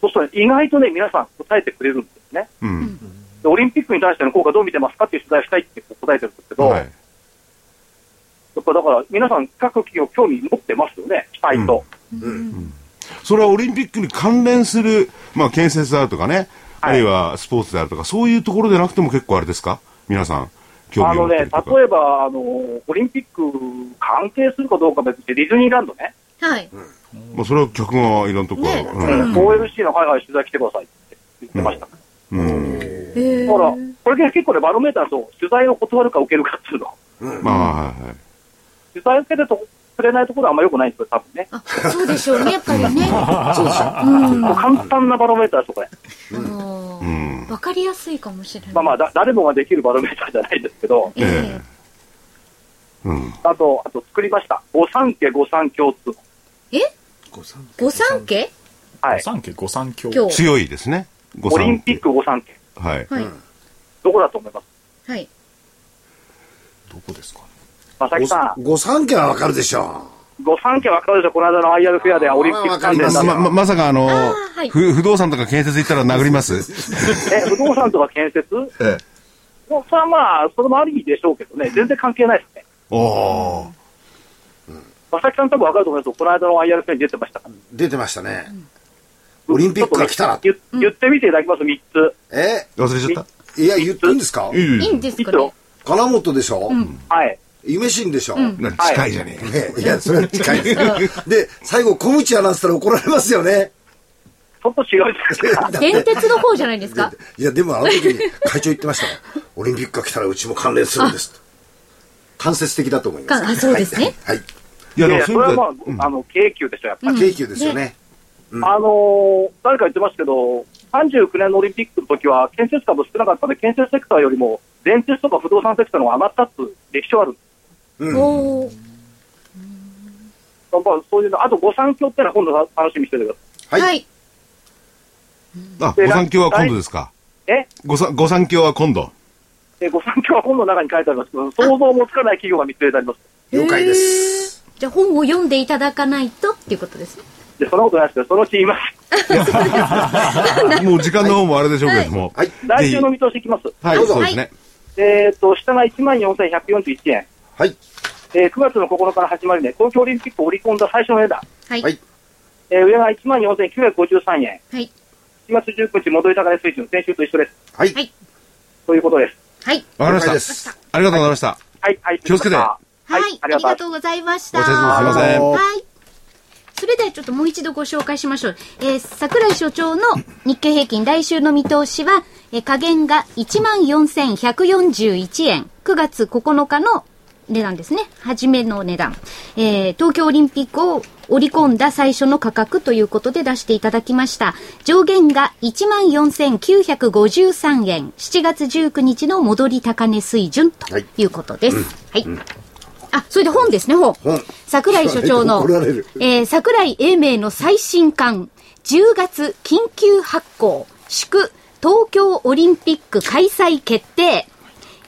そうするとね、意外とね、皆さん答えてくれるんですね。うん。でオリンピックに対しての効果どう見てますかっていう取材をしたいって答えてるんですけど、はい。やっぱだから皆さん各企業興味持ってますよね、期待と。それはオリンピックに関連する、まあ、建設であるとかね、あるいはスポーツであるとか、そういうところでなくても結構あれですか？皆さん、興味をあのね。例えば、あの、オリンピック関係するかどうか別にディズニーランドね、はい。まあ、それは客がいろんなところ、ねうん。OLC の海外取材来てくださいって言ってました。うん。へーだから、これ結構ね、バロメーターと取材を断るか受けるかっていうの。まあ、はいはい。取材を受けてとくれないところはあんま良くないんですよ、多分ね。あ、そうでしょうね、やっぱりね。[LAUGHS] そうでしょ。もう簡単なバロメーターですよ、これ。うん。わかりやすいかもしれない。まあまあ、だ誰もができるバロメーターじゃないですけど、ええうん。あと、あと作りました。御三家御三共通。え？御三家はい。三家御三教。今日。強いですね。ごオリンピック御三家。はい。はい。どこだと思います？はい。どこですかね。正木さん、御三家はわかるでしょ御三家わかるでしょこの間の IR フェアではオリンピック関連ま、ま、まさかあの、はい。ふ不動産とか建設行ったら殴ります。[LAUGHS] え、不動産とか建設？ええ。もうそれはまあ、それもありでしょうけどね、全然関係ないですね。おおー。正木さん多分わかると思いますよ。この間の IR フェアに出てました。出てましたね。オリンピックが来たら。言言ってみていただきます、3つ。え？忘れちゃった。いや、言っていいんですか？いいんですかね。金本でしょ？はい。夢新でしょな近いじゃねえいや、それは近いです。[LAUGHS] で、最後、小口アナウンスしたら怒られますよね。ちょっと違うですか。[LAUGHS] 電鉄の方じゃないですか？[LAUGHS] いや、でもあの時に会長言ってました。オリンピックが来たらうちも関連するんですと。間接的だと思います。そうですねはい。はい。いや、それはまは、あ、あの、京急でしょ、やっぱり。あ、京急ですよね。あのー誰か言ってますけど、39年のオリンピックの時は、建設株少なかったので、建設セクターよりも、電鉄とか不動産セクターの方が上がったって歴史はある。おーまあ、そういうの、あと、御三教ってのは今度楽しみにしててくださはいはい。あ、御三教は今度ですか？い。え？御三御三教は今度。え御三教は本の中に書いてありますけど、想像もつかない企業が見つけられてあります。了解です。じゃあ本を読んでいただかないとっていうことですね。で、そんなことないですけど、そのうち言います。[LAUGHS] もう時間の方もあれでしょうけれども。[LAUGHS] はい。来週の見通しいきます。はい、どうぞそうですね。えっ、と、下が14,141円。はい。えー9月の9日の始まりね、東京オリンピックを織り込んだ最初の値段。はい。はいえー上が14,953円。はい。4月19日戻り高値水準、先週と一緒です。はい。はい。ということです。はい。わかりました。ありがとうございました。はい、はい。気をつけてははい。ありがとうございました。ご清聴すいませんはい。それではちょっともう一度ご紹介しましょう。えー、桜井所長の日経平均来週の見通しは、えー、下限が14,141円。9月9日の値段ですね。初めの値段。えー、東京オリンピックを織り込んだ最初の価格ということで出していただきました。上限が14,953円。7月19日の戻り高値水準とはいいうことです。はい。あ、それで本ですね、本。本桜井所長のえー、桜井英明の最新刊、10月緊急発行、祝東京オリンピック開催決定。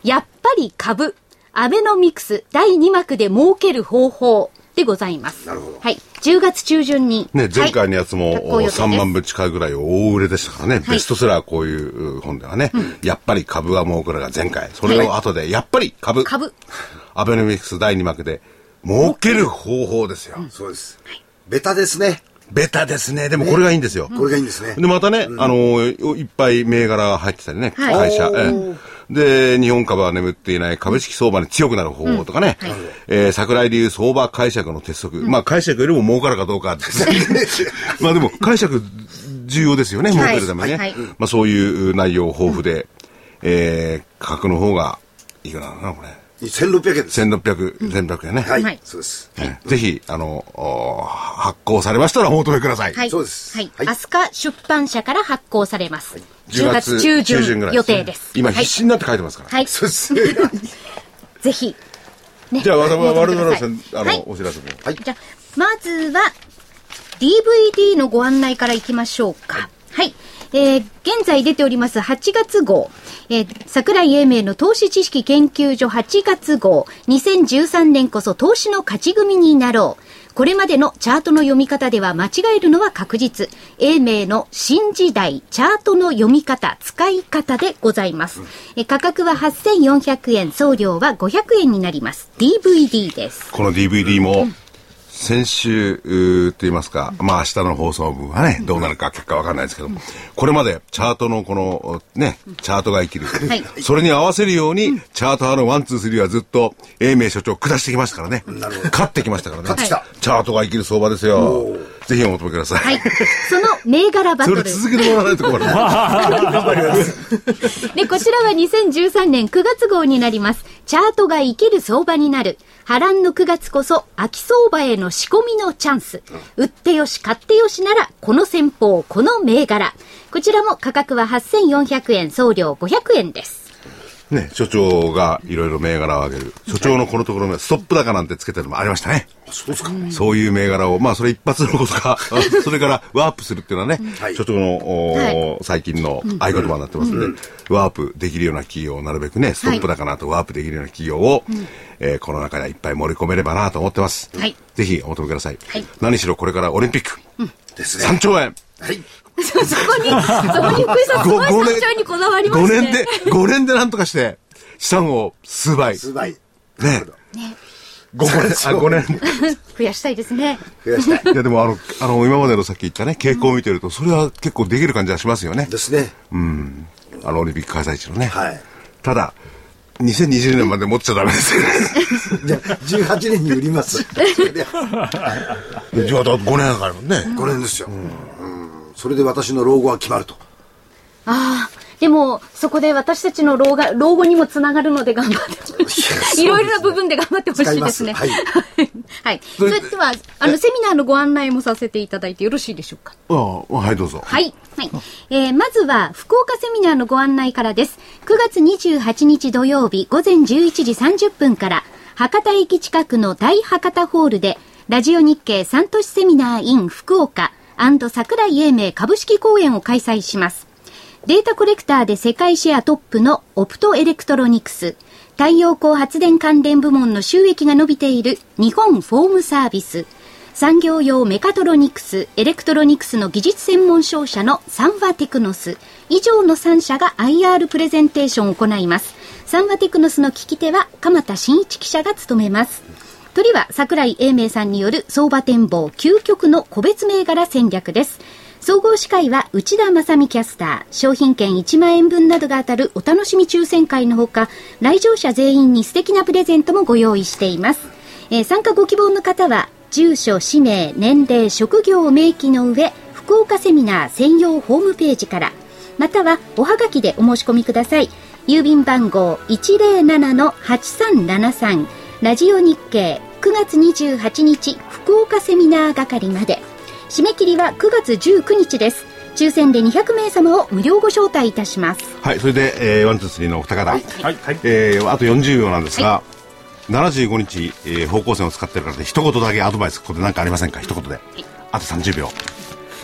やっぱり株、アベノミクス第2幕で儲ける方法でございます。なるほどはい。10月中旬に。ね、前回のやつもはい発行予定です3万部近いぐらい大売れでしたからね、ベストセラーこういう本ではね、やっぱり株は儲かるが前回、それを後で、やっぱり株、株。アベノミクス第2幕で儲ける方法ですよ。そうです。ベタですね。ベタですね。でもこれがいいんですよ。これがいいんですね。で、またね、あの、いっぱい銘柄が入ってたりね、はい会社。ええで、日本株は眠っていない株式相場に強くなる方法とかね、えー桜井流相場解釈の鉄則。まあ解釈よりも儲かるかどうかですね。[LAUGHS] まあでも解釈重要ですよね、儲けるためにね。はいはいまあそういう内容豊富で、えー価格の方がいくらなのかな、これ。1600円です。1600、1600円ね。はい。はいそうです。ええぜひ、あの、お発行されましたらお求めください。はい。そうですはい。はいアスカ出版社から発行されます。10 10月中旬ぐらい予定です。今はい必死になって書いてますから。はい。そうです。[LAUGHS] ぜひ、ね。じゃあ、我々、我々のはいせんあの、はいお知らせも。はい。じゃあ、まずは、DVD のご案内からいきましょうか。はい。えー現在出ております8月号、えー桜井英明の投資知識研究所8月号、2013年こそ投資の勝ち組になろう。これまでのチャートの読み方では間違えるのは確実。英明の新時代チャートの読み方、使い方でございます。えー価格は8400円、送料は500円になります。DVD です。この DVD も、先週、うーと言いますか、まあ明日の放送分はね、どうなるか結果わかんないですけども、これまでチャートのこの、ね、チャートが生きる。はいそれに合わせるように、チャート派のワン、ツー、スリーはずっと、英明所長下してきましたからね。勝ってきましたからね。勝ってきたチャートが生きる相場ですよ。ぜひお求めください。はい。その銘柄バそれトル。続けてもらわないと困る。[LAUGHS] で、こちらは2013年9月号になります。チャートが生きる相場になる。波乱の9月こそ、秋相場への仕込みのチャンス。売ってよし、買ってよしなら、この戦法、この銘柄。こちらも価格は8400円、送料500円です。ね、所長がいろいろ銘柄を上げる。所長のこのところね、ストップ高なんてつけてるのもありましたね。そうですか。そういう銘柄を、まあ、それ一発のことか、[LAUGHS] それからワープするっていうのはね、はい所長の、は最近の合言葉になってますんで、ワープできるような企業をなるべくね、ストップ高なとワープできるような企業を、えーこの中でいっぱい盛り込めればなと思ってます。はいぜひお求めください。はい何しろこれからオリンピック、ですね。3兆円はい。そこに、そこに福井さん、すごいご山頂にこだわりま5して。年で、5年でなんとかして、資産を数倍。数倍。ね。5年、あ、5年。[LAUGHS] 増やしたいですね。増やしたい。いやでもあの、あの、今までのさっき言ったね、傾向を見てると、それは結構できる感じはしますよね。ですね。あの、オリンピック開催地のね。はい。ただ、2020年まで持っちゃダメですよね。[LAUGHS] じゃあ、18年に売ります。[LAUGHS] じゃあ、5年だからね。5年ですよ。うんそれで私の老後は決まると。ああ、でも、そこで私たちの老が老後にもつながるので頑張ってい。いろいろな部分で頑張ってほしいですね。使いますはい。それでは、あの、セミナーのご案内もさせていただいてよろしいでしょうか？ああ、はい、どうぞ。はい。はい。えーまずは、福岡セミナーのご案内からです。9月28日土曜日午前11時30分から、博多駅近くの大博多ホールで、ラジオ日経三都市セミナー in 福岡桜井英明株式公演を開催します。データコレクターで世界シェアトップのオプトエレクトロニクス、太陽光発電関連部門の収益が伸びている日本フォームサービス、産業用メカトロニクス、エレクトロニクスの技術専門商社のサンワテクノス、以上の3社が IR プレゼンテーションを行います。サンワテクノスの聞き手は鎌田新一記者が務めます。鳥は桜井英明さんによる相場展望究極の個別銘柄戦略です。総合司会は内田正美キャスター、商品券1万円分などが当たるお楽しみ抽選会のほか、来場者全員に素敵なプレゼントもご用意しています。えー参加ご希望の方は、住所、氏名、年齢、職業を明記の上、福岡セミナー専用ホームページから、またはおはがきでお申し込みください。郵便番号107-8373ラジオ日経9月28日福岡セミナー係まで。締め切りは9月19日です。抽選で200名様を無料ご招待いたします。はい、それで、えー、ワン、ツー、スリーのお二方。はい。えー、あと40秒なんですが、75日、えー方向線を使ってるからで、一言だけアドバイス、ここで何かありませんか？一言で。あと30秒。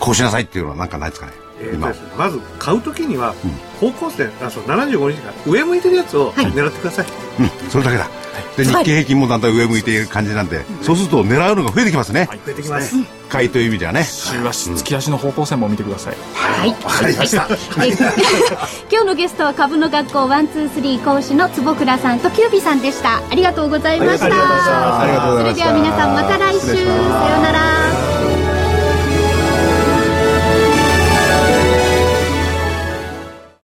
こうしなさいっていうのは何かないですかね？えーねまず買うときには方向線あそう75日から上向いてるやつを狙ってください、うん、それだけだ。で、日経平均もだんだん上向いている感じなんで、そうすると狙うのが増えてきますね。増えてきます、買いという意味ではね。週足、月足の方向線も見てください。はい。わかりました。え今日のゲストは株の学校ワンツースリー講師の坪倉さんとキュービさんでした。ありがとうございました。ありがとうございましたありがとうございましたそれでは皆さんまた来週。さようなら。